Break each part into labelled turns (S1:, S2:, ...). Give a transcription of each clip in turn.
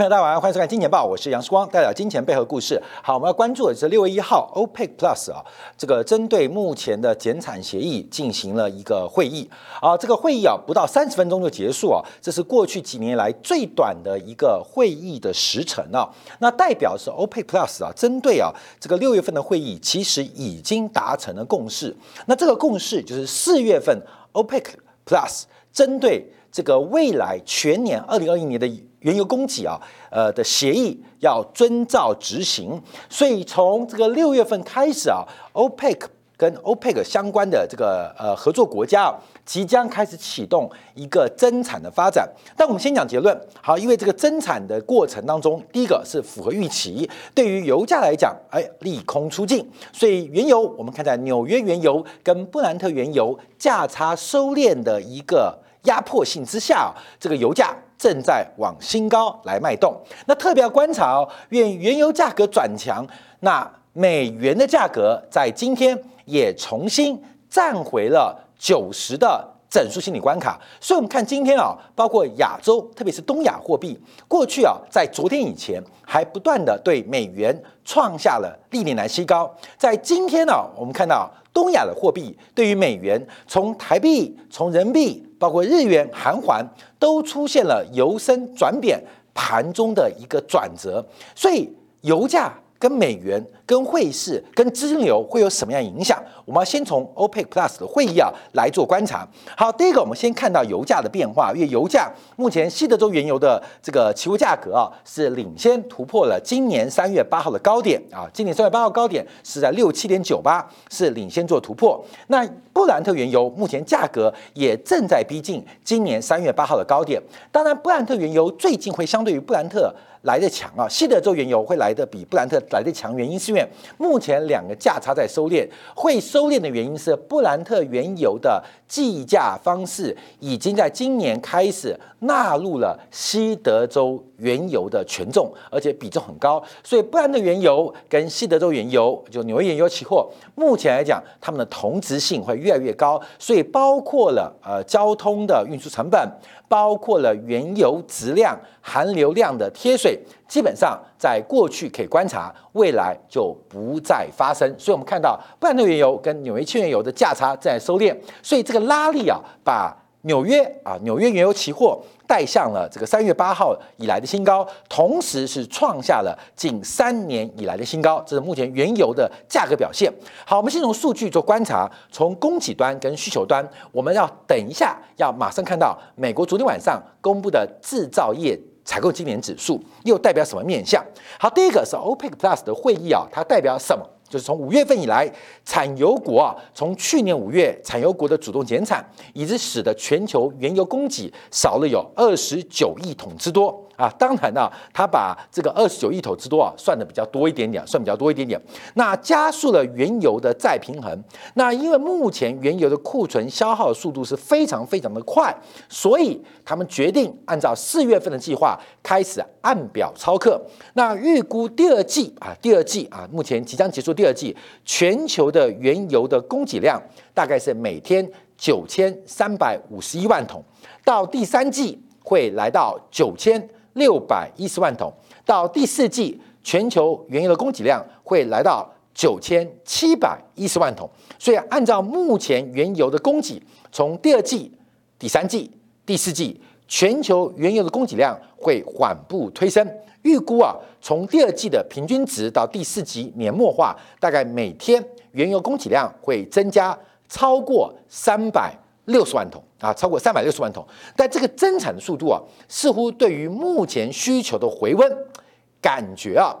S1: 朋友大家晚上好，欢迎收看《金钱报》，我是杨世光，带来金钱背后故事。好，我们要关注的是六月一号，OPEC Plus 啊，这个针对目前的减产协议进行了一个会议啊，这个会议啊不到三十分钟就结束啊，这是过去几年来最短的一个会议的时程啊。那代表是 OPEC Plus 啊，针对啊这个六月份的会议，其实已经达成了共识。那这个共识就是四月份 OPEC Plus 针对这个未来全年二零二一年的。原油供给啊，呃的协议要遵照执行，所以从这个六月份开始啊，OPEC 跟 OPEC 相关的这个呃合作国家啊，即将开始启动一个增产的发展。但我们先讲结论，好，因为这个增产的过程当中，第一个是符合预期，对于油价来讲，哎，利空出尽，所以原油我们看在纽约原油跟布兰特原油价差收敛的一个压迫性之下，这个油价。正在往新高来脉动，那特别要观察哦，愿原油价格转强，那美元的价格在今天也重新站回了九十的整数心理关卡。所以，我们看今天啊，包括亚洲，特别是东亚货币，过去啊，在昨天以前还不断的对美元创下了历年来新高，在今天呢，我们看到东亚的货币对于美元，从台币、从人民币。包括日元、韩环都出现了由升转贬，盘中的一个转折，所以油价。跟美元、跟汇市、跟资金流会有什么样影响？我们要先从 OPEC Plus 的会议啊来做观察。好，第一个，我们先看到油价的变化，因为油价目前西德州原油的这个期货价格啊是领先突破了今年三月八号的高点啊，今年三月八号高点是在六七点九八，是领先做突破。那布兰特原油目前价格也正在逼近今年三月八号的高点。当然，布兰特原油最近会相对于布兰特。来的强啊，西德州原油会来的比布兰特来的强，原因是因为目前两个价差在收敛，会收收敛的原因是布兰特原油的计价方式已经在今年开始纳入了西德州原油的权重，而且比重很高，所以布兰特原油跟西德州原油就纽约原油期货，目前来讲它们的同质性会越来越高，所以包括了呃交通的运输成本。包括了原油质量、含硫量的贴水，基本上在过去可以观察，未来就不再发生。所以，我们看到布兰特原油跟纽约轻原油的价差在收敛，所以这个拉力啊，把。纽约啊，纽约原油期货带向了这个三月八号以来的新高，同时是创下了近三年以来的新高。这是目前原油的价格表现。好，我们先从数据做观察，从供给端跟需求端，我们要等一下要马上看到美国昨天晚上公布的制造业采购经理指数又代表什么面向？好，第一个是 OPEC Plus 的会议啊，它代表什么？就是从五月份以来，产油国啊，从去年五月产油国的主动减产，以致使得全球原油供给少了有二十九亿桶之多。啊，当然呢，他把这个二十九亿头之多啊算的比较多一点点，算比较多一点点。那加速了原油的再平衡。那因为目前原油的库存消耗速度是非常非常的快，所以他们决定按照四月份的计划开始按表操课。那预估第二季啊，第二季啊，目前即将结束第二季，全球的原油的供给量大概是每天九千三百五十一万桶，到第三季会来到九千。六百一十万桶，到第四季，全球原油的供给量会来到九千七百一十万桶。所以，按照目前原油的供给，从第二季、第三季、第四季，全球原油的供给量会缓步推升。预估啊，从第二季的平均值到第四季年末化，大概每天原油供给量会增加超过三百。六十万桶啊，超过三百六十万桶，但这个增产的速度啊，似乎对于目前需求的回温，感觉啊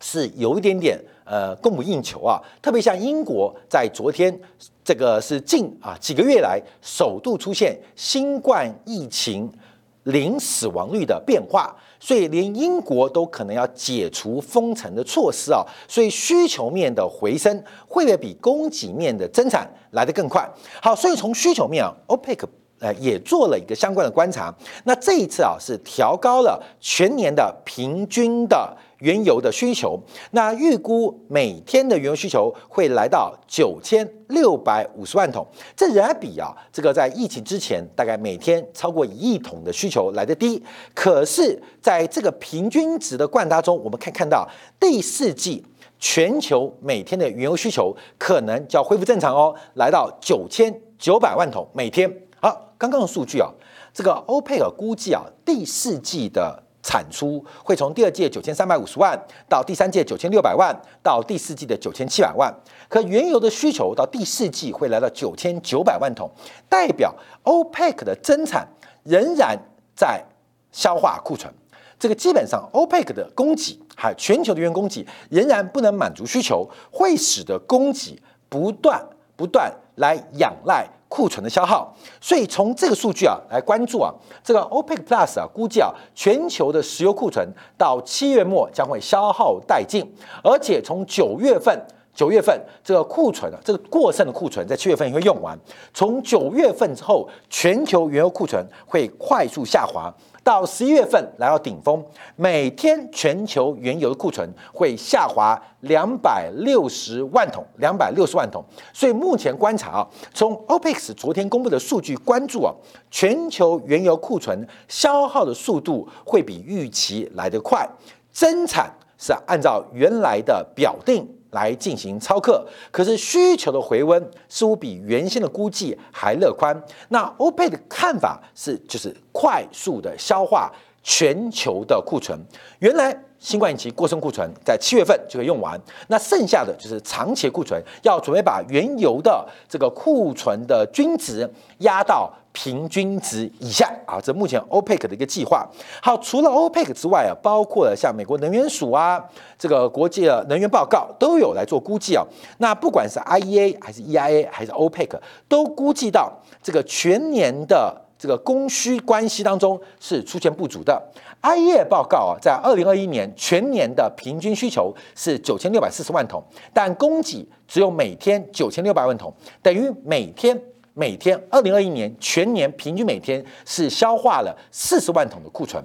S1: 是有一点点呃供不应求啊。特别像英国在昨天，这个是近啊几个月来首度出现新冠疫情零死亡率的变化。所以连英国都可能要解除封城的措施啊，所以需求面的回升会不会比供给面的增产来得更快？好，所以从需求面啊，OPEC 呃也做了一个相关的观察，那这一次啊是调高了全年的平均的。原油的需求，那预估每天的原油需求会来到九千六百五十万桶，这仍然比啊这个在疫情之前大概每天超过一亿桶的需求来得低。可是，在这个平均值的灌搭中，我们可以看到第四季全球每天的原油需求可能就要恢复正常哦，来到九千九百万桶每天。好，刚刚的数据啊，这个欧佩尔估计啊，第四季的。产出会从第二届九千三百五十万到第三届九千六百万，到第四季的九千七百万。可原油的需求到第四季会来到九千九百万桶，代表 OPEC 的增产仍然在消化库存。这个基本上 OPEC 的供给还有全球的原油供给仍然不能满足需求，会使得供给不断不断来仰赖。库存的消耗，所以从这个数据啊来关注啊，这个 OPEC Plus 啊估计啊，全球的石油库存到七月末将会消耗殆尽，而且从九月份，九月份这个库存啊，这个过剩的库存在七月份也会用完，从九月份之后，全球原油库存会快速下滑。到十一月份来到顶峰，每天全球原油的库存会下滑两百六十万桶，两百六十万桶。所以目前观察啊，从 OPEC 昨天公布的数据关注啊，全球原油库存消耗的速度会比预期来得快，增产是按照原来的表定。来进行超客，可是需求的回温似乎比原先的估计还乐观。那欧佩的看法是，就是快速的消化全球的库存。原来新冠疫情过剩库存在七月份就会用完，那剩下的就是长期库存，要准备把原油的这个库存的均值压到。平均值以下啊，这目前 OPEC 的一个计划。好，除了 OPEC 之外啊，包括了像美国能源署啊，这个国际的能源报告都有来做估计啊。那不管是 IEA 还是 EIA 还是 OPEC，都估计到这个全年的这个供需关系当中是出现不足的。IEA 报告啊，在二零二一年全年的平均需求是九千六百四十万桶，但供给只有每天九千六百万桶，等于每天。每天，二零二一年全年平均每天是消化了四十万桶的库存。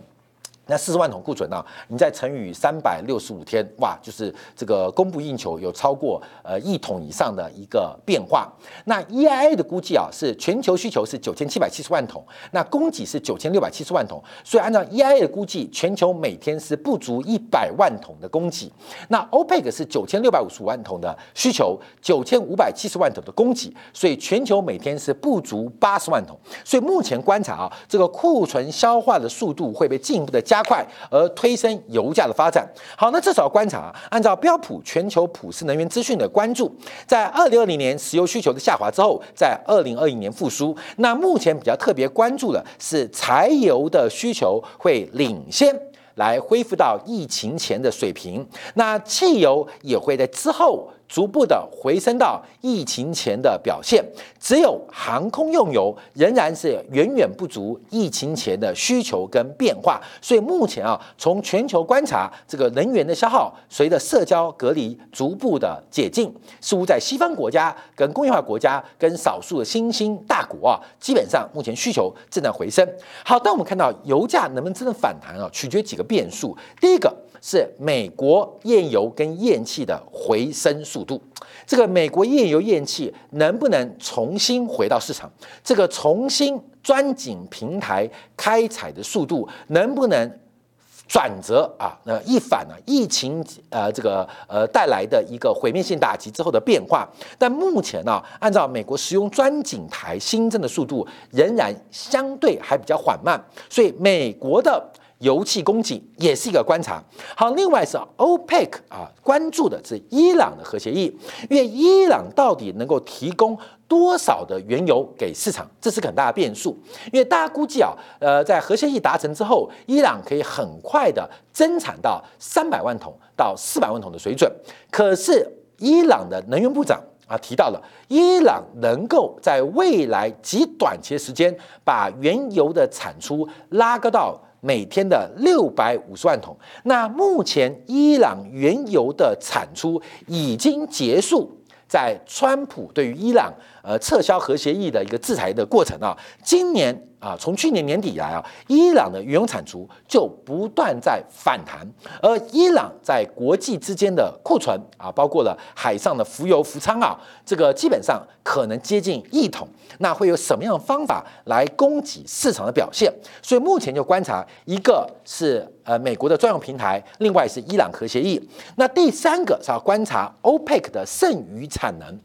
S1: 那四十万桶库存呢？你再乘以三百六十五天，哇，就是这个供不应求，有超过呃一桶以上的一个变化。那 EIA 的估计啊，是全球需求是九千七百七十万桶，那供给是九千六百七十万桶，所以按照 EIA 的估计，全球每天是不足一百万桶的供给。那 OPEC 是九千六百五十五万桶的需求，九千五百七十万桶的供给，所以全球每天是不足八十万桶。所以目前观察啊，这个库存消化的速度会被进一步的加。加快而推升油价的发展。好，那至少观察，按照标普全球普世能源资讯的关注，在二零二零年石油需求的下滑之后，在二零二一年复苏。那目前比较特别关注的是柴油的需求会领先来恢复到疫情前的水平，那汽油也会在之后。逐步的回升到疫情前的表现，只有航空用油仍然是远远不足疫情前的需求跟变化。所以目前啊，从全球观察，这个能源的消耗随着社交隔离逐步的解禁，似乎在西方国家、跟工业化国家、跟少数的新兴大国啊，基本上目前需求正在回升。好，当我们看到油价能不能真的反弹啊，取决几个变数。第一个。是美国页油跟页气的回升速度，这个美国页油页气能不能重新回到市场？这个重新钻井平台开采的速度能不能转折啊？那一反呢？疫情呃这个呃带来的一个毁灭性打击之后的变化，但目前呢，按照美国使用钻井台新增的速度仍然相对还比较缓慢，所以美国的。油气供给也是一个观察。好，另外是 OPEC 啊，关注的是伊朗的核协议，因为伊朗到底能够提供多少的原油给市场，这是很大的变数。因为大家估计啊，呃，在核协议达成之后，伊朗可以很快的增产到三百万桶到四百万桶的水准。可是伊朗的能源部长啊提到了，伊朗能够在未来极短期的时间把原油的产出拉高到。每天的六百五十万桶，那目前伊朗原油的产出已经结束在川普对于伊朗呃撤销核协议的一个制裁的过程啊，今年。啊，从去年年底以来啊，伊朗的原油产出就不断在反弹，而伊朗在国际之间的库存啊，包括了海上的浮油浮仓啊，这个基本上可能接近一桶。那会有什么样的方法来供给市场的表现？所以目前就观察，一个是呃美国的专用平台，另外是伊朗核协议。那第三个是要观察 OPEC 的剩余产能。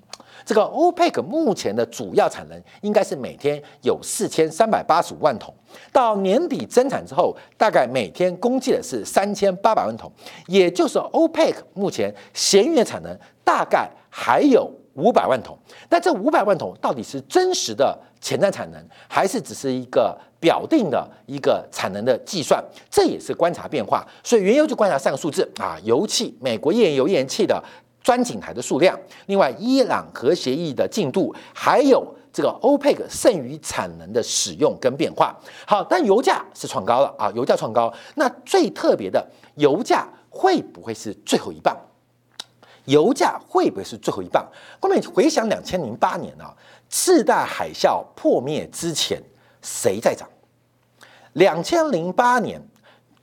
S1: 这个 OPEC 目前的主要产能应该是每天有四千三百八十五万桶，到年底增产之后，大概每天供给的是三千八百万桶，也就是 OPEC 目前闲余的产能大概还有五百万桶。那这五百万桶到底是真实的潜在产能，还是只是一个表定的一个产能的计算？这也是观察变化。所以原油就观察三个数字啊，油气，美国页岩油页岩气的。钻井台的数量，另外伊朗核协议的进度，还有这个欧佩克剩余产能的使用跟变化。好，但油价是创高了啊，油价创高。那最特别的，油价会不会是最后一棒？油价会不会是最后一棒？各位回想两千零八年啊，次贷海啸破灭之前，谁在涨？两千零八年。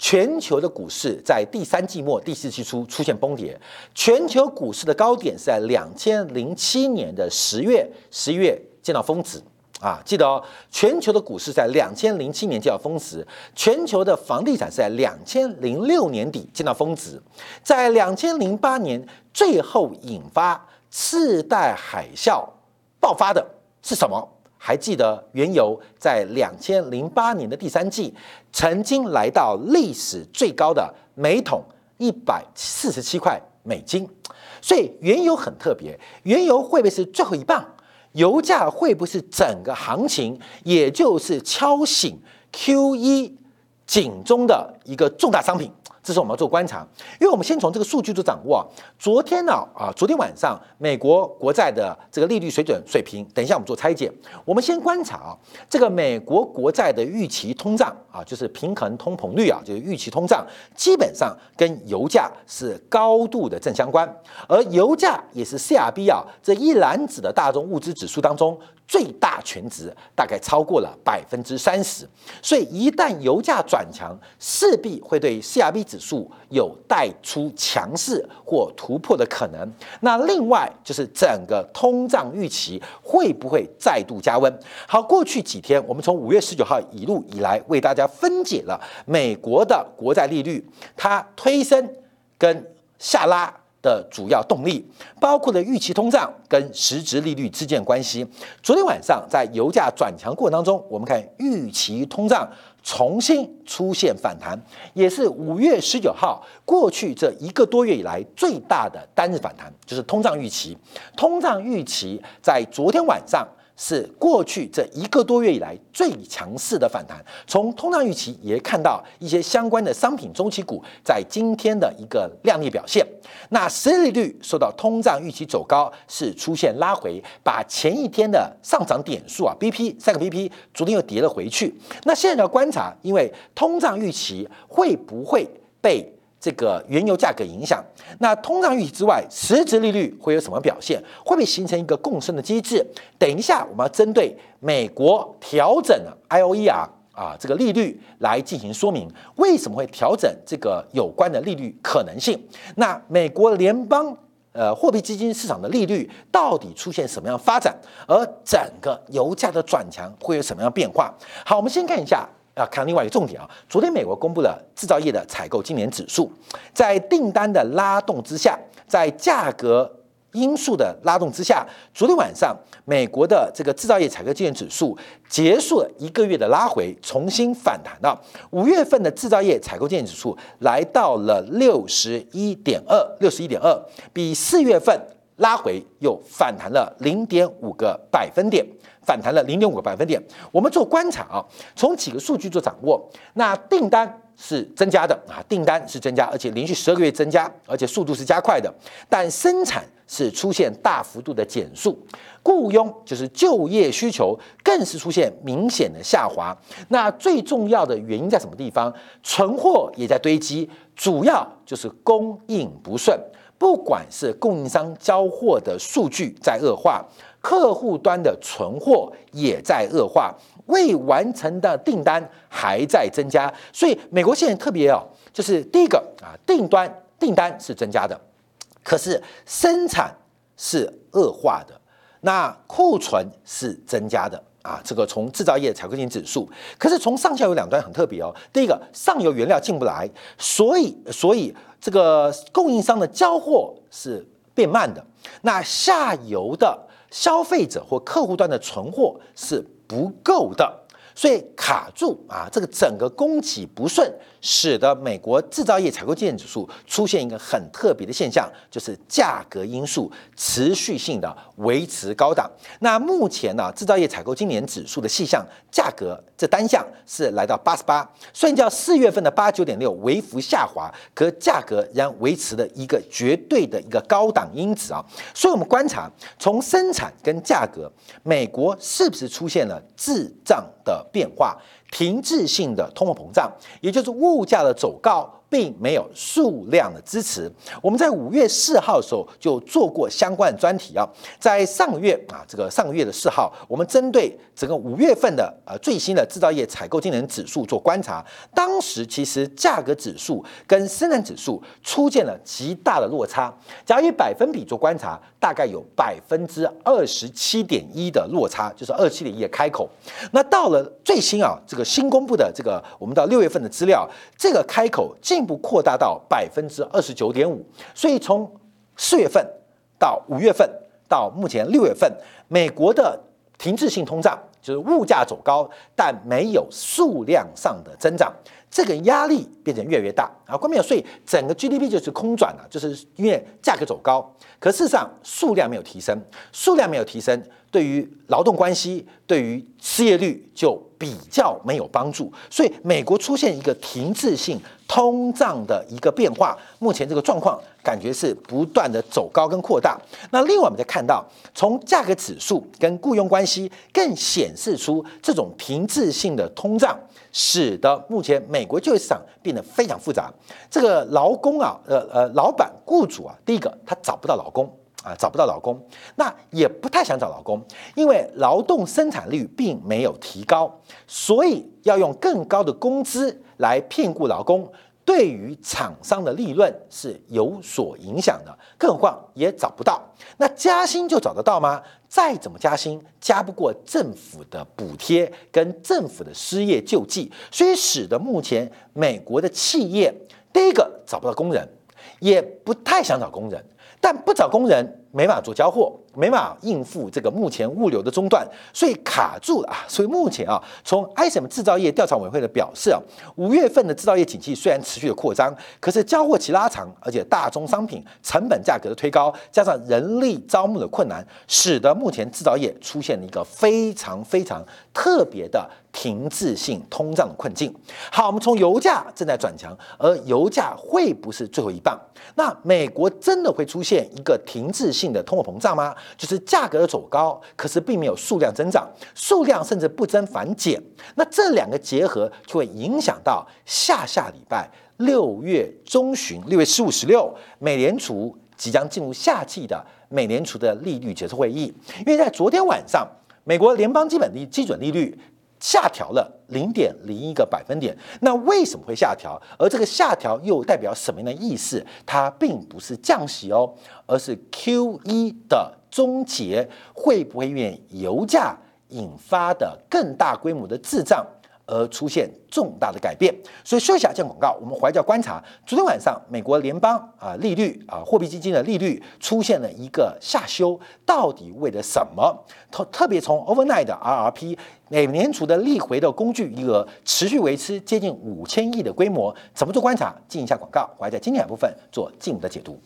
S1: 全球的股市在第三季末、第四季初出现崩跌。全球股市的高点是在两千零七年的十月，十一月见到峰值啊！记得哦，全球的股市在两千零七年见到峰值。全球的房地产是在两千零六年底见到峰值，在两千零八年最后引发次贷海啸爆发的是什么？还记得原油在两千零八年的第三季曾经来到历史最高的每桶一百四十七块美金，所以原油很特别。原油会不会是最后一棒？油价会不会是整个行情，也就是敲醒 Q 一警钟的一个重大商品？这是我们要做观察，因为我们先从这个数据做掌握。昨天呢，啊，昨天晚上美国国债的这个利率水准水平，等一下我们做拆解。我们先观察啊，这个美国国债的预期通胀啊，就是平衡通膨率啊，就是预期通胀，基本上跟油价是高度的正相关，而油价也是 CRB 啊这一篮子的大众物资指数当中。最大权值大概超过了百分之三十，所以一旦油价转强，势币会对 CRB 指数有带出强势或突破的可能。那另外就是整个通胀预期会不会再度加温？好，过去几天我们从五月十九号一路以来为大家分解了美国的国债利率，它推升跟下拉。的主要动力包括了预期通胀跟实质利率之间的关系。昨天晚上在油价转强过程当中，我们看预期通胀重新出现反弹，也是五月十九号过去这一个多月以来最大的单日反弹，就是通胀预期。通胀预期在昨天晚上。是过去这一个多月以来最强势的反弹。从通胀预期也看到一些相关的商品中期股在今天的一个亮丽表现。那实利率受到通胀预期走高，是出现拉回，把前一天的上涨点数啊，BP 三个 BP 昨天又跌了回去。那现在要观察，因为通胀预期会不会被？这个原油价格影响，那通胀预期之外，实质利率会有什么表现？会不会形成一个共生的机制？等一下，我们要针对美国调整 IOER 啊这个利率来进行说明，为什么会调整这个有关的利率可能性？那美国联邦呃货币基金市场的利率到底出现什么样发展？而整个油价的转强会有什么样变化？好，我们先看一下。要看另外一个重点啊，昨天美国公布了制造业的采购经理指数，在订单的拉动之下，在价格因素的拉动之下，昨天晚上美国的这个制造业采购经理指数结束了一个月的拉回，重新反弹了。五月份的制造业采购经理指数来到了六十一点二，六十一点二，比四月份拉回又反弹了零点五个百分点。反弹了零点五个百分点。我们做观察啊，从几个数据做掌握。那订单是增加的啊，订单是增加，而且连续十二个月增加，而且速度是加快的。但生产是出现大幅度的减速，雇佣就是就业需求更是出现明显的下滑。那最重要的原因在什么地方？存货也在堆积，主要就是供应不顺。不管是供应商交货的数据在恶化，客户端的存货也在恶化，未完成的订单还在增加。所以美国现在特别哦，就是第一个啊，订单订单是增加的，可是生产是恶化的，那库存是增加的。啊，这个从制造业采购经理指数，可是从上下游两端很特别哦。第一个，上游原料进不来，所以所以这个供应商的交货是变慢的。那下游的消费者或客户端的存货是不够的，所以卡住啊，这个整个供给不顺。使得美国制造业采购经理指数出现一个很特别的现象，就是价格因素持续性的维持高档。那目前呢，制造业采购经理指数的细项价格这单项是来到八十八，虽然叫四月份的八九点六微幅下滑，可价格仍然维持的一个绝对的一个高档因子啊。所以我们观察从生产跟价格，美国是不是出现了滞胀的变化？停滞性的通货膨胀，也就是物物价的走高。并没有数量的支持。我们在五月四号的时候就做过相关的专题啊，在上个月啊，这个上个月的四号，我们针对整个五月份的呃最新的制造业采购经理指数做观察，当时其实价格指数跟生产指数出现了极大的落差。假如以百分比做观察，大概有百分之二十七点一的落差，就是二七点一的开口。那到了最新啊，这个新公布的这个我们到六月份的资料，这个开口进。进一步扩大到百分之二十九点五，所以从四月份到五月份到目前六月份，美国的停滞性通胀就是物价走高，但没有数量上的增长，这个压力变成越来越大。啊！关键所以整个 GDP 就是空转了，就是因为价格走高，可事实上数量没有提升，数量没有提升，对于劳动关系，对于失业率就比较没有帮助，所以美国出现一个停滞性。通胀的一个变化，目前这个状况感觉是不断的走高跟扩大。那另外我们再看到，从价格指数跟雇佣关系更显示出这种停滞性的通胀，使得目前美国就业市场变得非常复杂。这个劳工啊，呃呃，老板雇主啊，第一个他找不到劳工啊，找不到老公，那也不太想找老公，因为劳动生产率并没有提高，所以要用更高的工资。来聘雇劳工，对于厂商的利润是有所影响的，更何况也找不到。那加薪就找得到吗？再怎么加薪，加不过政府的补贴跟政府的失业救济，所以使得目前美国的企业，第一个找不到工人，也不太想找工人，但不找工人。没法做交货，没法应付这个目前物流的中断，所以卡住了啊！所以目前啊，从 ISM 制造业调查委员会的表示啊，五月份的制造业景气虽然持续的扩张，可是交货期拉长，而且大宗商品成本价格的推高，加上人力招募的困难，使得目前制造业出现了一个非常非常特别的停滞性通胀的困境。好，我们从油价正在转强，而油价会不是最后一棒？那美国真的会出现一个停滞性的通货膨胀吗？就是价格的走高，可是并没有数量增长，数量甚至不增反减。那这两个结合就会影响到下下礼拜六月中旬，六月十五、十六，美联储即将进入夏季的美联储的利率决策会议。因为在昨天晚上，美国联邦基本利基准利率。下调了零点零一个百分点，那为什么会下调？而这个下调又代表什么样的意思？它并不是降息哦，而是 Q 一的终结，会不会因为油价引发的更大规模的滞胀？而出现重大的改变，所以休息下见广告。我们怀着观察，昨天晚上美国联邦啊利率啊货币基金的利率出现了一个下修，到底为了什么？特特别从 overnight 的 RRP 美联储的利回的工具余额持续维持接近五千亿的规模，怎么做观察？进一下广告，我还在经典部分做进一步的解读。